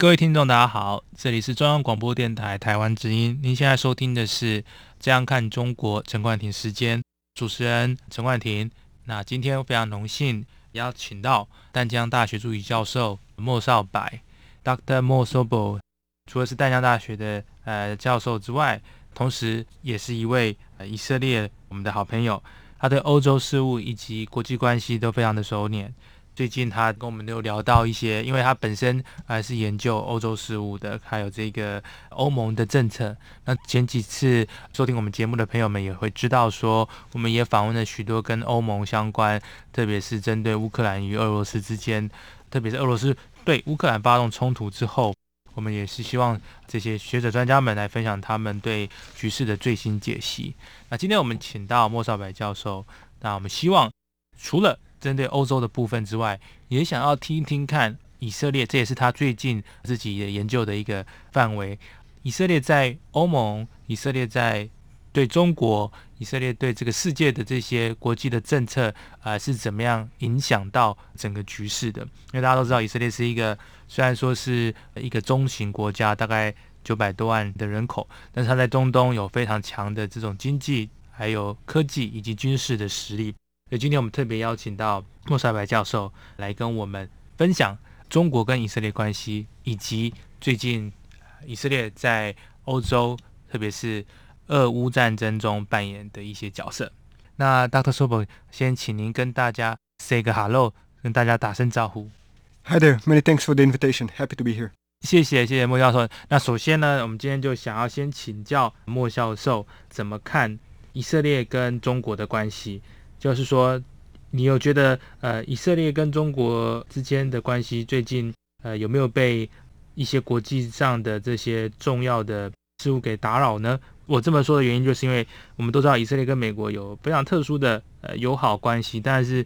各位听众，大家好，这里是中央广播电台台湾之音。您现在收听的是《这样看中国》陈冠廷时间，主持人陈冠廷。那今天非常荣幸邀请到淡江大学助理教授莫少白 （Dr. Mo Sobo）。除了是淡江大学的呃教授之外，同时也是一位呃以色列我们的好朋友。他对欧洲事务以及国际关系都非常的熟稔。最近他跟我们有聊到一些，因为他本身还是研究欧洲事务的，还有这个欧盟的政策。那前几次收听我们节目的朋友们也会知道，说我们也访问了许多跟欧盟相关，特别是针对乌克兰与俄罗斯之间，特别是俄罗斯对乌克兰发动冲突之后，我们也是希望这些学者专家们来分享他们对局势的最新解析。那今天我们请到莫少白教授，那我们希望除了针对欧洲的部分之外，也想要听听看以色列，这也是他最近自己的研究的一个范围。以色列在欧盟，以色列在对中国，以色列对这个世界的这些国际的政策啊，是怎么样影响到整个局势的？因为大家都知道，以色列是一个虽然说是一个中型国家，大概九百多万的人口，但是它在中东有非常强的这种经济、还有科技以及军事的实力。所以今天我们特别邀请到莫塞白教授来跟我们分享中国跟以色列关系，以及最近以色列在欧洲，特别是俄乌战争中扮演的一些角色。那 Dr. Sobo 先请您跟大家 say 个 hello，跟大家打声招呼。Hi there, many thanks for the invitation. Happy to be here. 谢谢谢谢莫教授。那首先呢，我们今天就想要先请教莫教授怎么看以色列跟中国的关系。就是说，你有觉得呃，以色列跟中国之间的关系最近呃有没有被一些国际上的这些重要的事物给打扰呢？我这么说的原因，就是因为我们都知道以色列跟美国有非常特殊的呃友好关系，但是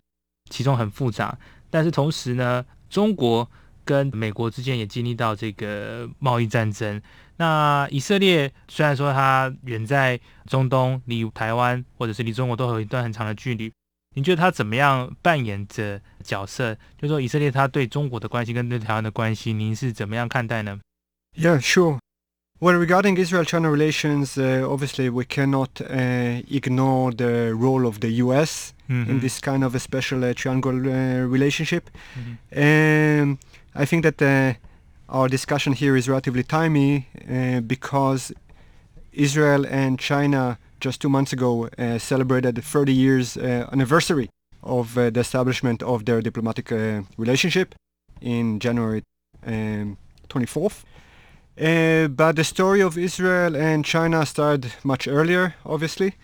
其中很复杂。但是同时呢，中国跟美国之间也经历到这个贸易战争。那以色列虽然说它远在中东，离台湾或者是离中国都有一段很长的距离，你觉得它怎么样扮演着角色？就说以色列它对中国的关系跟对台湾的关系，您是怎么样看待呢？Yeah, sure. Well, regarding Israel-China relations, uh, obviously we cannot uh, ignore the role of the U.S. Mm-hmm. in this kind of a special uh, triangle uh, relationship. Mm-hmm. Um, I think that uh, our discussion here is relatively timely uh, because Israel and China just two months ago uh, celebrated the 30 years uh, anniversary of uh, the establishment of their diplomatic uh, relationship in January um, 24th. Uh, but the story of Israel and China started much earlier, obviously.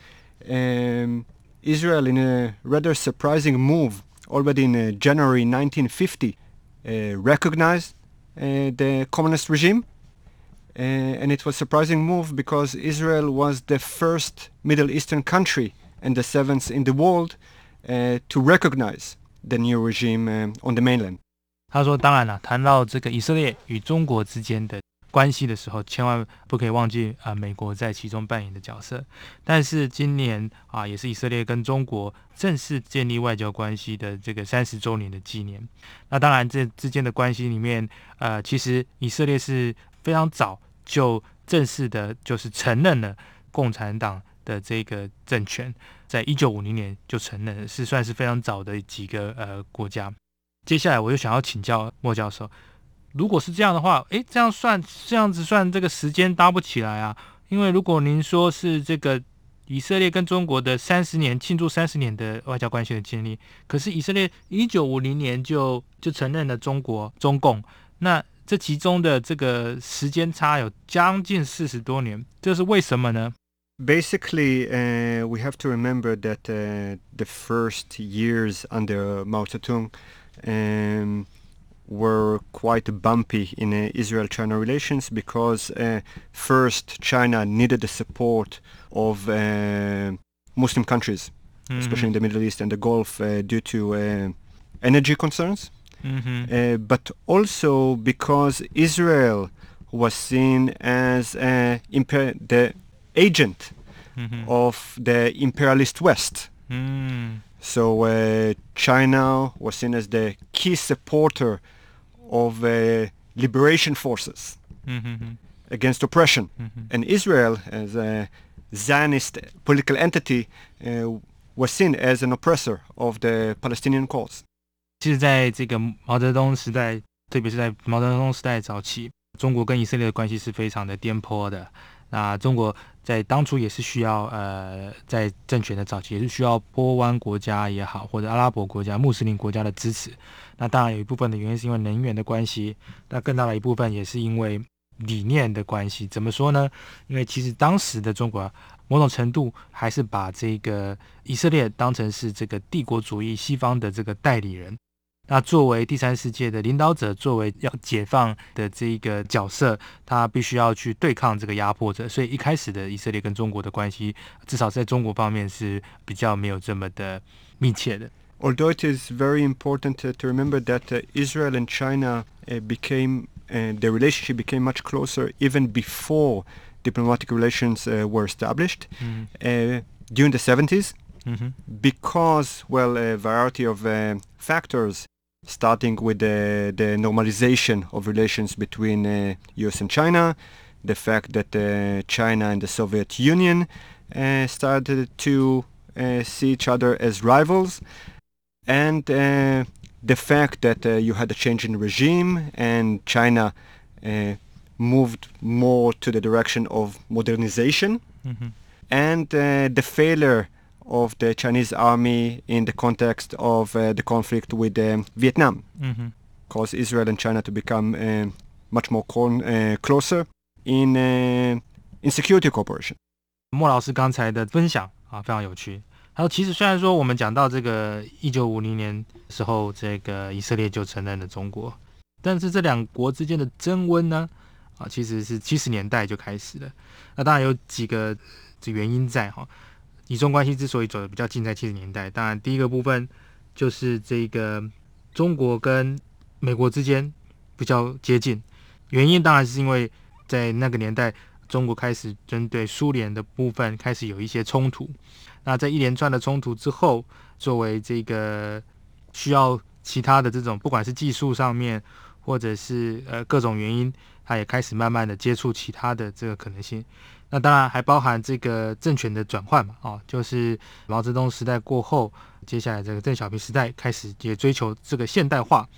Um, Israel, in a rather surprising move, already in January 1950, recognized the communist regime. Uh, and it was a surprising move because Israel was the first Middle Eastern country and the seventh in the world uh, to recognize the new regime on the mainland. 他说：“当然了，谈到这个以色列与中国之间的 关系的时候，千万不可以忘记啊，美国在其中扮演的角色。但是今年啊，也是以色列跟中国正式建立外交关系的这个三十周年的纪念。那当然，这之间的关系里面，呃，其实以色列是非常早就正式的，就是承认了共产党的这个政权，在一九五零年就承认，是算是非常早的几个呃国家。接下来，我就想要请教莫教授。如果是这样的话，诶，这样算这样子算这个时间搭不起来啊？因为如果您说是这个以色列跟中国的三十年庆祝三十年的外交关系的建立，可是以色列一九五零年就就承认了中国中共，那这其中的这个时间差有将近四十多年，这是为什么呢？Basically, uh, we have to remember that the first years under Mao Zedong. Um, were quite bumpy in uh, Israel-China relations because uh, first China needed the support of uh, Muslim countries, mm-hmm. especially in the Middle East and the Gulf, uh, due to uh, energy concerns, mm-hmm. Uh, but also because Israel was seen as imper- the agent mm-hmm. of the imperialist West. Mm. So China was seen as the key supporter of uh, liberation forces mm-hmm. against oppression. Mm-hmm. And Israel, as a Zionist political entity, uh, was seen as an oppressor of the Palestinian cause. 其实，在这个毛泽东时代，特别是在毛泽东时代早期，中国跟以色列的关系是非常的颠簸的。那中国在当初也是需要，呃，在政权的早期也是需要波湾国家也好，或者阿拉伯国家、穆斯林国家的支持。 那当然有一部分的原因是因为能源的关系，那更大的一部分也是因为理念的关系。怎么说呢？因为其实当时的中国某种程度还是把这个以色列当成是这个帝国主义西方的这个代理人。那作为第三世界的领导者，作为要解放的这一个角色，他必须要去对抗这个压迫者。所以一开始的以色列跟中国的关系，至少在中国方面是比较没有这么的密切的。Although it is very important to, to remember that uh, Israel and China uh, became uh, the relationship became much closer even before diplomatic relations uh, were established mm-hmm. during the 70s. Mm-hmm. Because, well, a variety of uh, factors starting with the, the normalization of relations between uh, US and China, the fact that uh, China and the Soviet Union uh, started to uh, see each other as rivals, and uh, the fact that uh, you had a change in regime and China moved more to the direction of modernization, mm-hmm. and the failure of the Chinese army in the context of uh, the conflict with uh, Vietnam, mm-hmm. caused Israel and China to become uh, much more con- uh, closer in uh, in security cooperation. 莫老师刚才的分享啊，非常有趣。 还有，其实虽然说我们讲到这个一九五零年时候，这个以色列就承认了中国，但是这两国之间的争温呢，啊，其实是七十年代就开始了。那当然有几个这原因在哈。以中关系之所以走的比较近，在七十年代，当然第一个部分就是这个中国跟美国之间比较接近，原因当然是因为在那个年代，中国开始针对苏联的部分开始有一些冲突。那在一连串的冲突之后，作为这个需要其他的这种，不管是技术上面，或者是呃各种原因，他也开始慢慢的接触其他的这个可能性。那当然还包含这个政权的转换嘛，哦，就是毛泽东时代过后，接下来这个邓小平时代开始也追求这个现代化。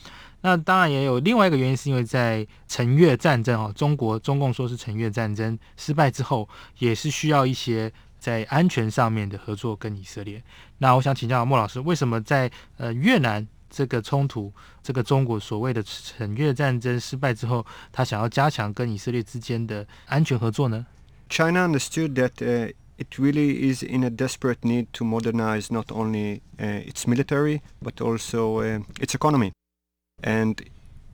那当然也有另外一个原因，是因为在陈越战争哦，中国中共说是陈越战争失败之后，也是需要一些在安全上面的合作跟以色列。那我想请教莫老师，为什么在呃越南这个冲突，这个中国所谓的陈越战争失败之后，他想要加强跟以色列之间的安全合作呢？China understood that it really is in a desperate need to modernize not only its military but also its economy. And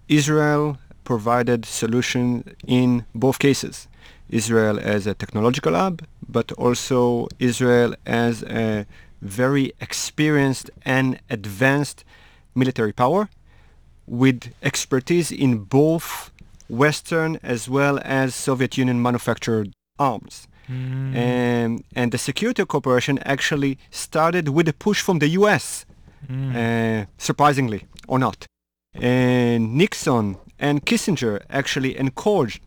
Israel provided solution in both cases. Israel as a technological hub, but also Israel as a very experienced and advanced military power with expertise in both Western as well as Soviet Union manufactured arms. Mm. And, and the security cooperation actually started with a push from the US, mm. uh, surprisingly or not. And Nixon and Kissinger actually encouraged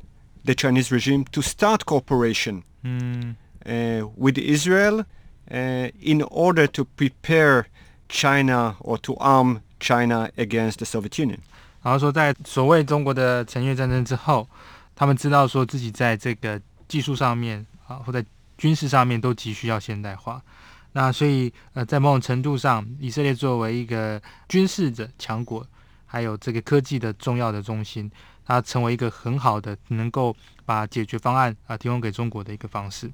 the Chinese regime to start cooperation mm. Uh, with Israel uh, in order to prepare China or to arm China against the Soviet Union. 然后说，在所谓中国的陈越战争之后，他们知道说自己在这个技术上面啊，或在军事上面都急需要现代化。那所以呃，在某种程度上，以色列作为一个军事的强国，还有这个科技的重要的中心，它成为一个很好的能够把解决方案啊提供给中国的一个方式。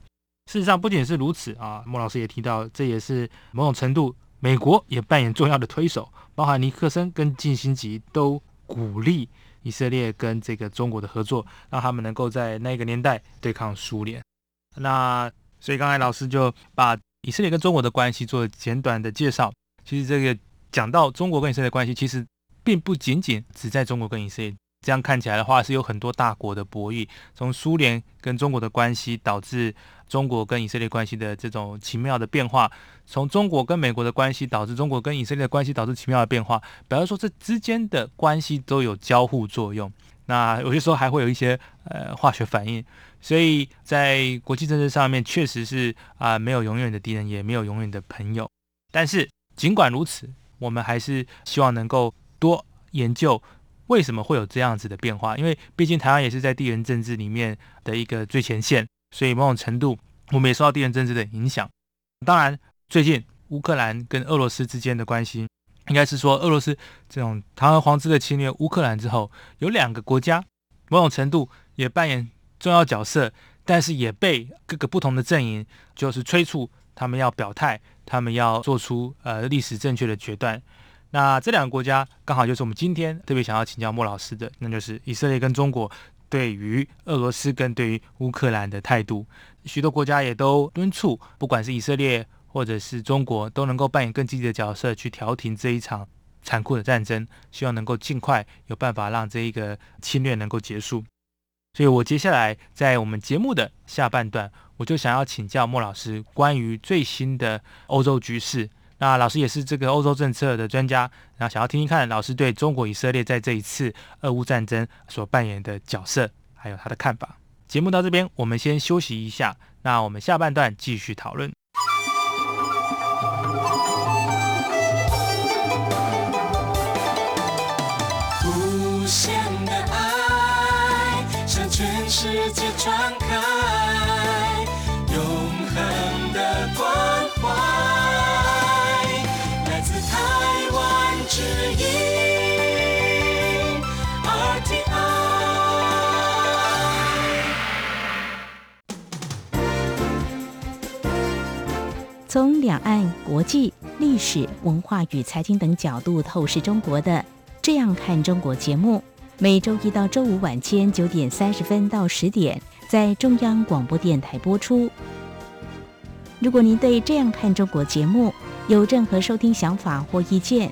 事实上，不仅是如此啊，莫老师也提到，这也是某种程度美国也扮演重要的推手，包含尼克森跟基辛吉都鼓励以色列跟这个中国的合作，让他们能够在那个年代对抗苏联。那所以刚才老师就把以色列跟中国的关系做简短的介绍。其实这个讲到中国跟以色列关系，其实并不仅仅只在中国跟以色列。这样看起来的话，是有很多大国的博弈，从苏联跟中国的关系导致中国跟以色列关系的这种奇妙的变化，从中国跟美国的关系导致中国跟以色列的关系导致奇妙的变化，表示说这之间的关系都有交互作用。那有些时候还会有一些呃化学反应，所以在国际政治上面确实是啊没有永远的敌人，也没有永远的朋友。但是尽管如此，我们还是希望能够多研究。为什么会有这样子的变化？因为毕竟台湾也是在地缘政治里面的一个最前线，所以某种程度我们也受到地缘政治的影响。当然，最近乌克兰跟俄罗斯之间的关系，应该是说俄罗斯这种堂而皇之的侵略乌克兰之后，有两个国家某种程度也扮演重要角色，但是也被各个不同的阵营就是催促他们要表态，他们要做出呃历史正确的决断。那这两个国家刚好就是我们今天特别想要请教莫老师的，那就是以色列跟中国对于俄罗斯跟对于乌克兰的态度。许多国家也都敦促，不管是以色列或者是中国，都能够扮演更积极的角色去调停这一场残酷的战争，希望能够尽快有办法让这一个侵略能够结束。所以我接下来在我们节目的下半段，我就想要请教莫老师关于最新的欧洲局势。那老师也是这个欧洲政策的专家，那想要听听看老师对中国以色列在这一次俄乌战争所扮演的角色，还有他的看法。节目到这边，我们先休息一下，那我们下半段继续讨论。从两岸、国际、历史文化与财经等角度透视中国的《这样看中国》节目，每周一到周五晚间九点三十分到十点在中央广播电台播出。如果您对《这样看中国》节目有任何收听想法或意见，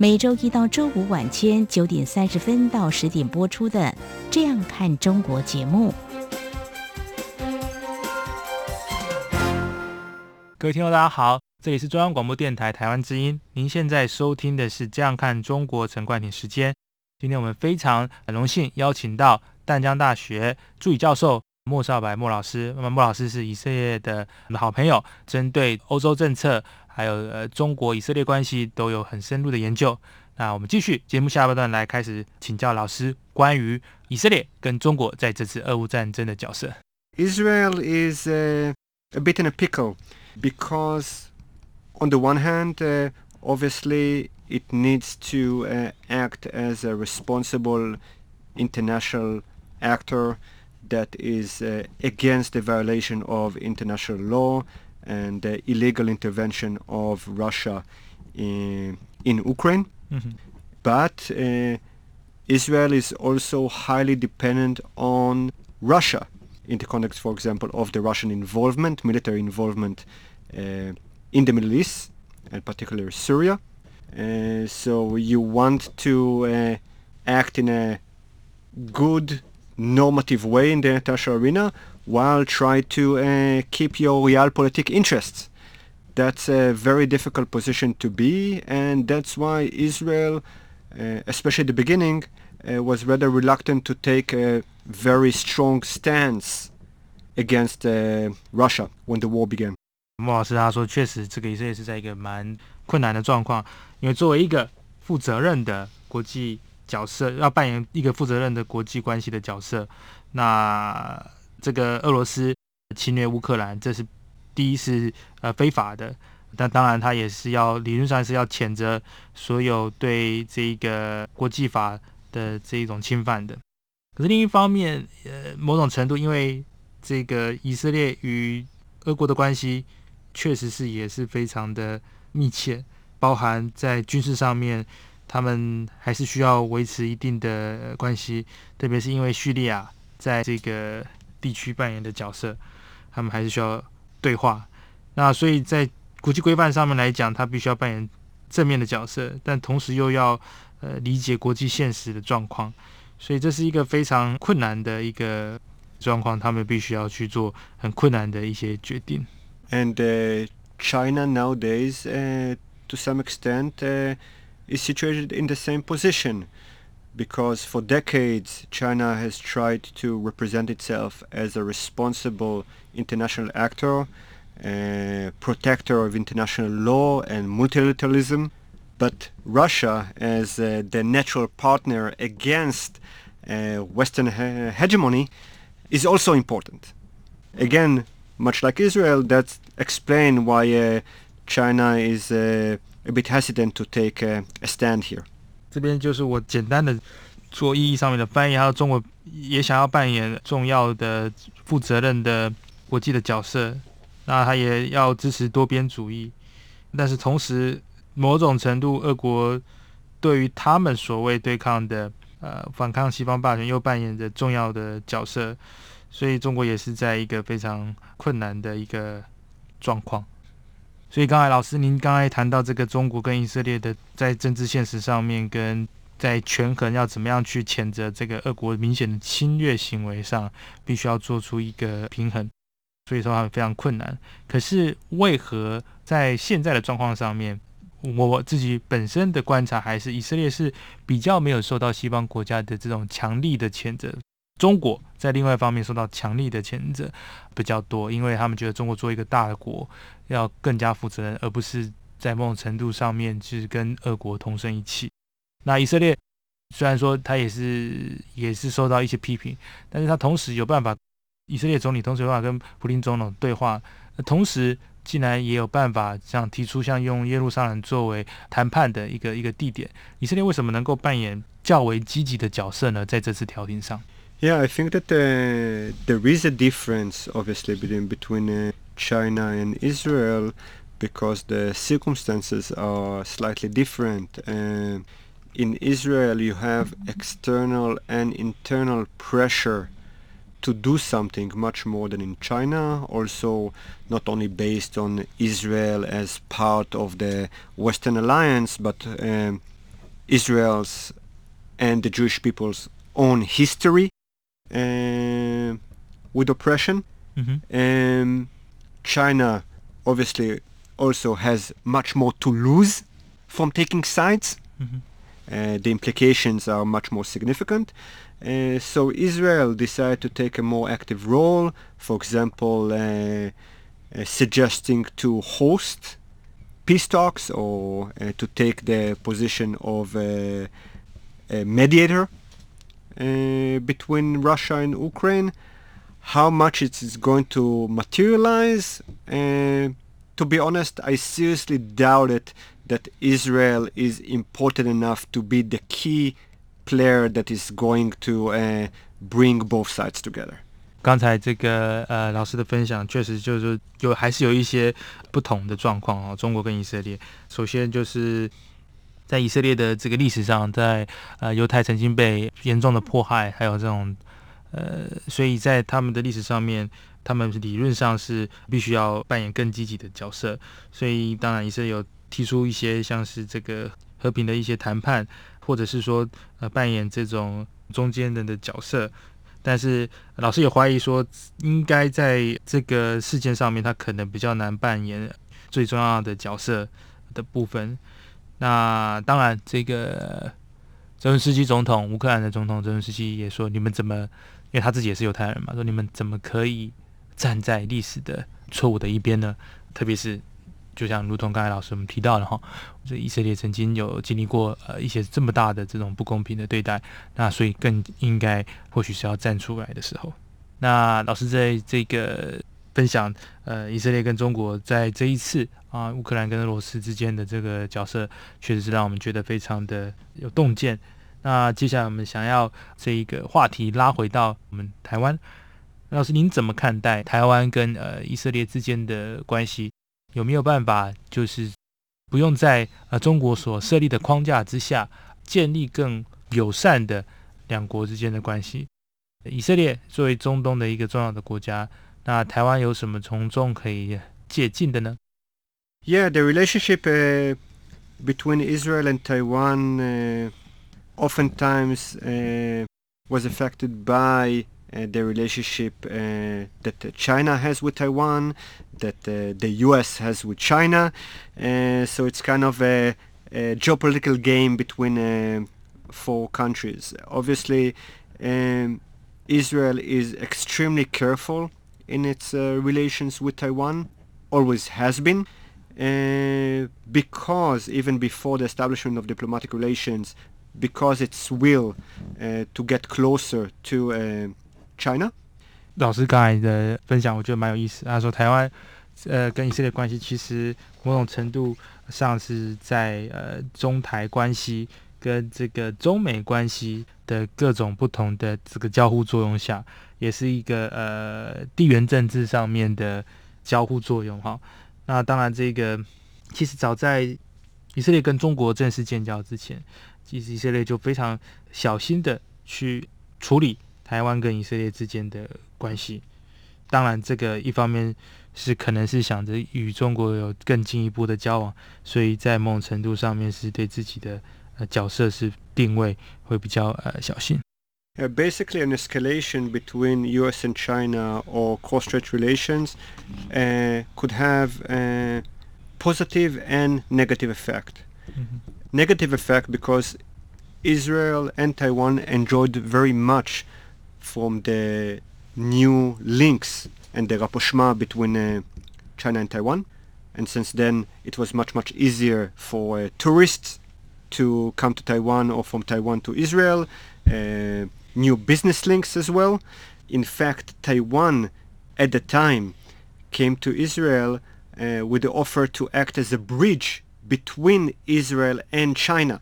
每周一到周五晚间九点三十分到十点播出的《这样看中国》节目。各位听众，大家好。这里是中央广播电台台湾之音，您现在收听的是《这样看中国》陈冠廷时间。今天我们非常很荣幸邀请到淡江大学助理教授莫少白莫老师。那么莫老师是以色列的好朋友，针对欧洲政策还有呃中国以色列关系都有很深入的研究。那我们继续节目下半段来开始请教老师关于以色列跟中国在这次俄乌战争的角色。Israel is a bit in a pickle because on the one hand, uh, obviously, it needs to uh, act as a responsible international actor that is uh, against the violation of international law and the illegal intervention of Russia in, in Ukraine. Mm-hmm. But uh, Israel is also highly dependent on Russia in the context, for example, of the Russian involvement, military involvement uh, in the Middle East, and particularly Syria. Uh, so you want to uh, act in a good normative way in the international arena while try to uh, keep your realpolitik interests. That's a very difficult position to be, and that's why Israel, uh, especially at the beginning, uh, was rather reluctant to take a very strong stance against uh, Russia when the war began. 莫老师他说，确实这个以色列是在一个蛮困难的状况，因为作为一个负责任的国际角色，要扮演一个负责任的国际关系的角色， 那 这个俄罗斯侵略乌克兰，这是第一是呃非法的，但当然他也是要理论上是要谴责所有对这个国际法的这一种侵犯的。可是另一方面，呃，某种程度因为这个以色列与俄国的关系确实是也是非常的密切，包含在军事上面，他们还是需要维持一定的关系，特别是因为叙利亚在这个地区扮演的角色，他们还是需要对话。那所以在国际规范上面来讲，他必须要扮演正面的角色，但同时又要呃理解国际现实的状况，所以这是一个非常困难的一个。状况，他们必须要去做很困难的一些决定。And China nowadays, uh, to some extent, is situated in the same position because for decades China has tried to represent itself as a responsible international actor, a protector of international law and multilateralism. But Russia, as uh, the natural partner against uh, Western he- hegemony, is also important. Again, much like Israel, that explain why uh, China is uh, a bit hesitant to take a, a stand here. 这边就是我简单的做意义上面的翻译，还有中国也想要扮演重要的、负责任的国际的角色，那他也要支持多边主义，但是同时某种程度，俄国对于他们所谓对抗的呃，反抗西方霸权又扮演着重要的角色，所以中国也是在一个非常困难的一个状况。所以刚才老师您刚才谈到这个中国跟以色列的在政治现实上面，跟在权衡要怎么样去谴责这个俄国明显的侵略行为上，必须要做出一个平衡，所以说它非常困难。可是为何在现在的状况上面？我自己本身的观察还是以色列是比较没有受到西方国家的这种强力的谴责，中国在另外一方面受到强力的谴责比较多，因为他们觉得中国作为一个大国要更加负责任，而不是在某种程度上面是跟俄国同生一气。那以色列虽然说他也是也是受到一些批评，但是他同时有办法，以色列总理同时有办法跟普林总统对话，同时。竟然也有办法像提出像用耶路撒冷作为谈判的一个一个地点，以色列为什么能够扮演较为积极的角色呢？在这次调停上？Yeah, I think that uh, there is a difference, obviously, between between uh, China and Israel, because the circumstances are slightly different. Uh, in Israel, you have external and internal pressure to do something much more than in China, also not only based on Israel as part of the Western alliance, but um, Israel's and the Jewish people's own history uh, with oppression. Mm-hmm. Um, China obviously also has much more to lose from taking sides. Mm-hmm. Uh, the implications are much more significant. Uh, so Israel decided to take a more active role, for example, uh, uh, suggesting to host peace talks or uh, to take the position of a, a mediator between Russia and Ukraine. How much it is going to materialize? to be honest, I seriously doubt it that Israel is important enough to be the key player that is going to uh, bring both sides together. 刚才这个呃老师的分享，确实就是有还是有一些不同的状况哦。中国跟以色列，首先就是 在以色列的这个历史上，在呃犹太曾经被严重的迫害，还有这种呃，所以在他们的历史上面，他们理论上是必须要扮演更积极的角色。所以当然以色列有提出一些像是这个和平的一些谈判。或者是说，呃，扮演这种中间人的角色，但是老师也怀疑说，应该在这个事件上面，他可能比较难扮演最重要的角色的部分。那当然，这个泽连斯基总统，乌克兰的总统泽连斯基也说，你们怎么，因为他自己也是犹太人嘛，说你们怎么可以站在历史的错误的一边呢？特别是就像如同刚才老师我们提到的哈，这以色列曾经有经历过呃一些这么大的这种不公平的对待，那所以更应该或许是要站出来的时候。那老师在这个分享呃以色列跟中国在这一次啊乌克兰跟俄罗斯之间的这个角色，确实是让我们觉得非常的有洞见。那接下来我们想要这一个话题拉回到我们台湾，老师您怎么看待台湾跟呃以色列之间的关系？有没有办法就是不用在呃中国所设立的框架之下，建立更友善的两国之间的关系？以色列作为中东的一个重要的国家，那台湾有什么从中可以借鉴的呢？Yeah, the relationship uh, between Israel and Taiwan. Uh... oftentimes uh, was affected by uh, the relationship uh, that China has with Taiwan, that the U.S. has with China. so it's kind of a, a geopolitical game between four countries. Obviously, um, Israel is extremely careful in its uh, relations with Taiwan, always has been, uh, because even before the establishment of diplomatic relations, because its will uh, to get closer to uh, China. 老师刚才的分享，我觉得蛮有意思。他说，台湾呃跟以色列关系，其实某种程度上是在呃中台关系跟这个中美关系 的各种不同的这个交互作用下，也是一个呃地缘政治上面的交互作用哈。那当然，这个其实早在以色列跟中国正式建交之前。其实以色列就非常小心的去处理台湾跟以色列之间的关系。当然，这个一方面是可能是想着与中国有更进一步的交往，所以在某种程度上面是对自己的 呃角色是定位会比较呃小心。Uh, basically, an escalation between U.S. and China or cross-strait relations uh, could have a positive and negative effect. Mm-hmm. negative effect because Israel and Taiwan enjoyed very much from the new links and the rapprochement between uh, China and Taiwan. And since then, it was much, much easier for uh, tourists to come to Taiwan or from Taiwan to Israel, uh, new business links as well. In fact, Taiwan at the time came to Israel uh, with the offer to act as a bridge between Israel and China,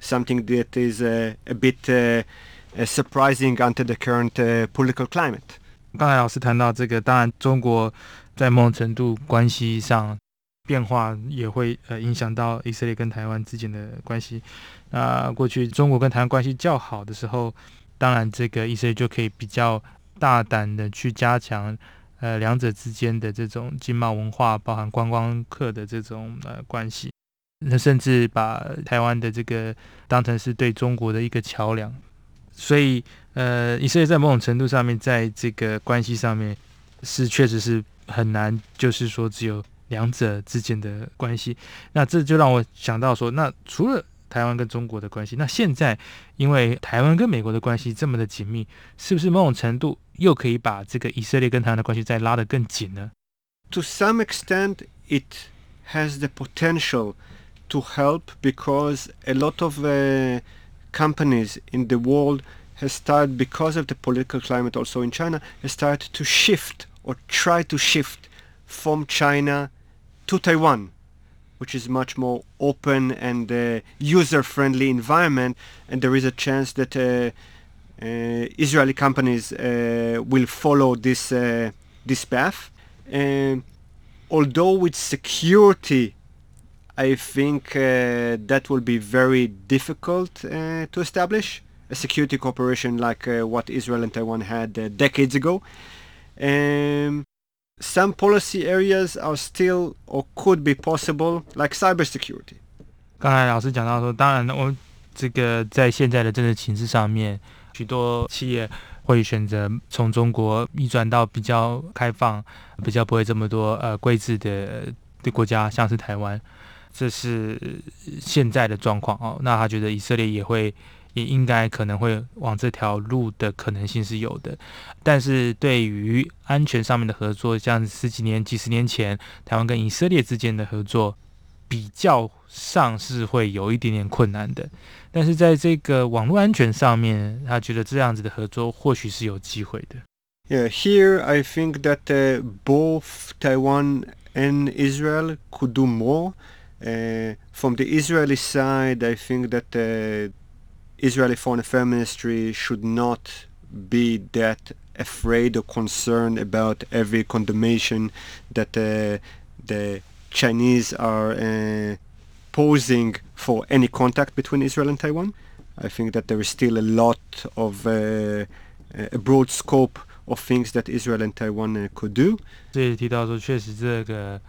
something that is uh, a bit uh, uh, surprising under the current uh, political climate. 刚才老师谈到这个，当然中国在某种程度关系上 变化也会呃影响到以色列跟台湾之间的关系。那过去中国跟台湾关系较好的时候，当然这个以色列就可以比较大胆的去加强呃两者之间的这种经贸文化，包含观光客的这种呃关系。那甚至把台湾的这个当成是对中国的一个桥梁，所以呃，以色列在某种程度上面，在这个关系上面是确实是很难，就是说只有两者之间的关系。那这就让我想到说，那除了台湾跟中国的关系，那现在因为台湾跟美国的关系这么的紧密，是不是某种程度又可以把这个以色列跟台湾的关系再拉得更紧呢？To some extent, it has the potential. to help because a lot of uh, companies in the world has started because of the political climate also in China has started to shift or try to shift from China to Taiwan which is much more open and uh, user-friendly environment and there is a chance that uh, uh Israeli companies uh, will follow this uh, this path and although with security I think that will be very difficult to establish a security cooperation like what Israel and Taiwan had decades ago. Um, some policy areas are still or could be possible, like cybersecurity. 刚才老师讲到说，当然我这个在现在的政治形势上面，许多企业会选择从中国移转到比较开放、比较不会这么多呃规制的的国家，像是台湾。这是现在的状况哦。那他觉得以色列也会也应该可能会往这条路的可能性是有的。但是对于安全上面的合作，像十几年、几十年前台湾跟以色列之间的合作，比较上是会有一点点困难的。但是在这个网络安全上面，他觉得这样子的合作或许是有机会的。Yeah, here I think that uh, both Taiwan and Israel could do more. Uh, from the Israeli side, I think that Israeli Foreign Affairs Ministry should not be that afraid or concerned about every condemnation that uh, the Chinese are uh, posing for any contact between Israel and Taiwan. I think that there is still a lot of uh, a broad scope of things that Israel and Taiwan uh, could do. 这里提到说，确实这个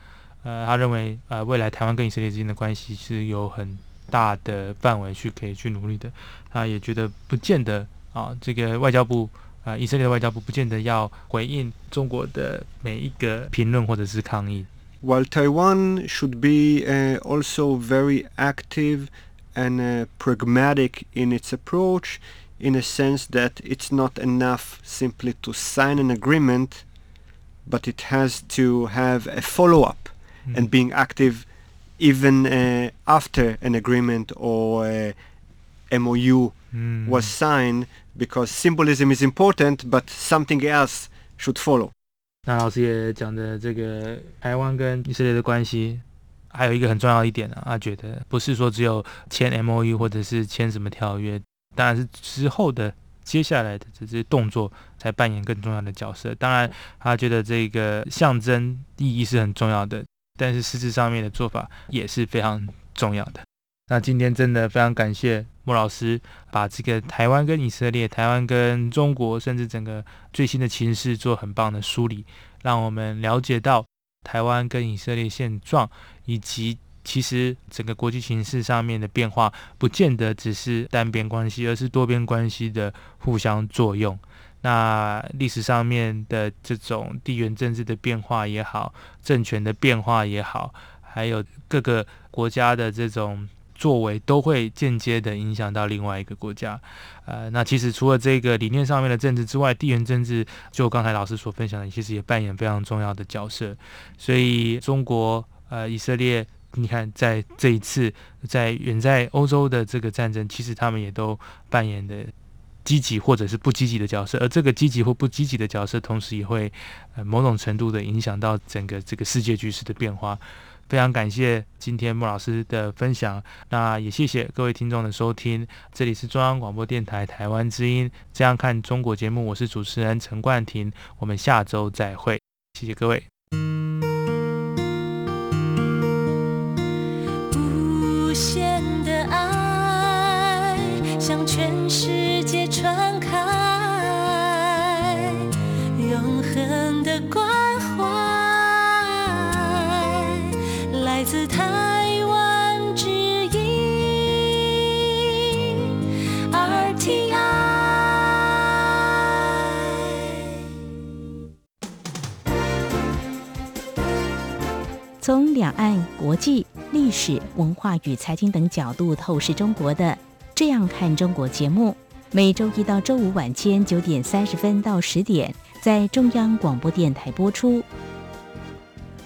呃，他认为呃，未来台湾跟以色列之间的关系是有很 大的范围去可以去努力的。他也觉得不见得啊，这个外交部啊，以色列的外交部不见得要回应中国的每一个评论或者是抗议。While Taiwan should be uh, also very active and uh, pragmatic in its approach, in a sense that it's not enough simply to sign an agreement, but it has to have a follow up mm. and being active even uh, after an agreement or uh, MOU mm. was signed because symbolism is important, but something else should follow. 那老师也讲的这个台湾跟以色列的关系，还有一个很重要一点呢，他觉得不是说只有签 MOU 或者是签什么条约。当然是之后的接下来的这些动作才扮演更重要的角色。当然，他觉得这个象征意义是很重要的， 但是实质上面的做法也是非常重要的。那今天真的非常感谢莫老师，把这个台湾跟以色列、台湾跟中国，甚至整个最新的情势做很棒的梳理，让我们了解到台湾跟以色列现状以及。其实整个国际形势上面的变化，不见得只是单边关系，而是多边关系的互相作用。那历史上面的这种地缘政治的变化也好，政权的变化也好，还有各个国家的这种作为，都会间接的影响到另外一个国家。呃，那其实除了这个理念上面的政治之外，地缘政治就刚才老师所分享的，其实也扮演非常重要的角色。所以中国、呃以色列。你看，在这一次在远在欧洲的这个战争，其实他们也都扮演的积极或者是不积极的角色，而这个积极或不积极的角色，同时也会呃某种程度的影响到整个这个世界局势的变化。非常感谢今天莫老师的分享，那也谢谢各位听众的收听。这里是中央广播电台台湾之音，这样看中国节目，我是主持人陈冠廷，我们下周再会，谢谢各位。台湾之音 RTI。从两岸、国际、历史文化与财经等角度透视中国的。这样看中国节目，每周一到周五晚间九点三十分到十点，在中央广播电台播出。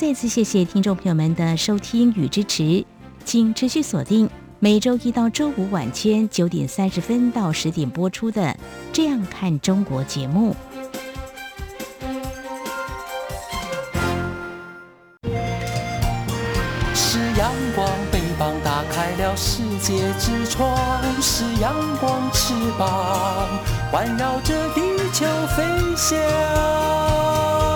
再次谢谢听众朋友们的收听与支持，请持续锁定每周一到周五晚间九点三十分到十点播出的《这样看中国》节目。是阳光。打开了世界之窗，是阳光翅膀，环绕着地球飞翔。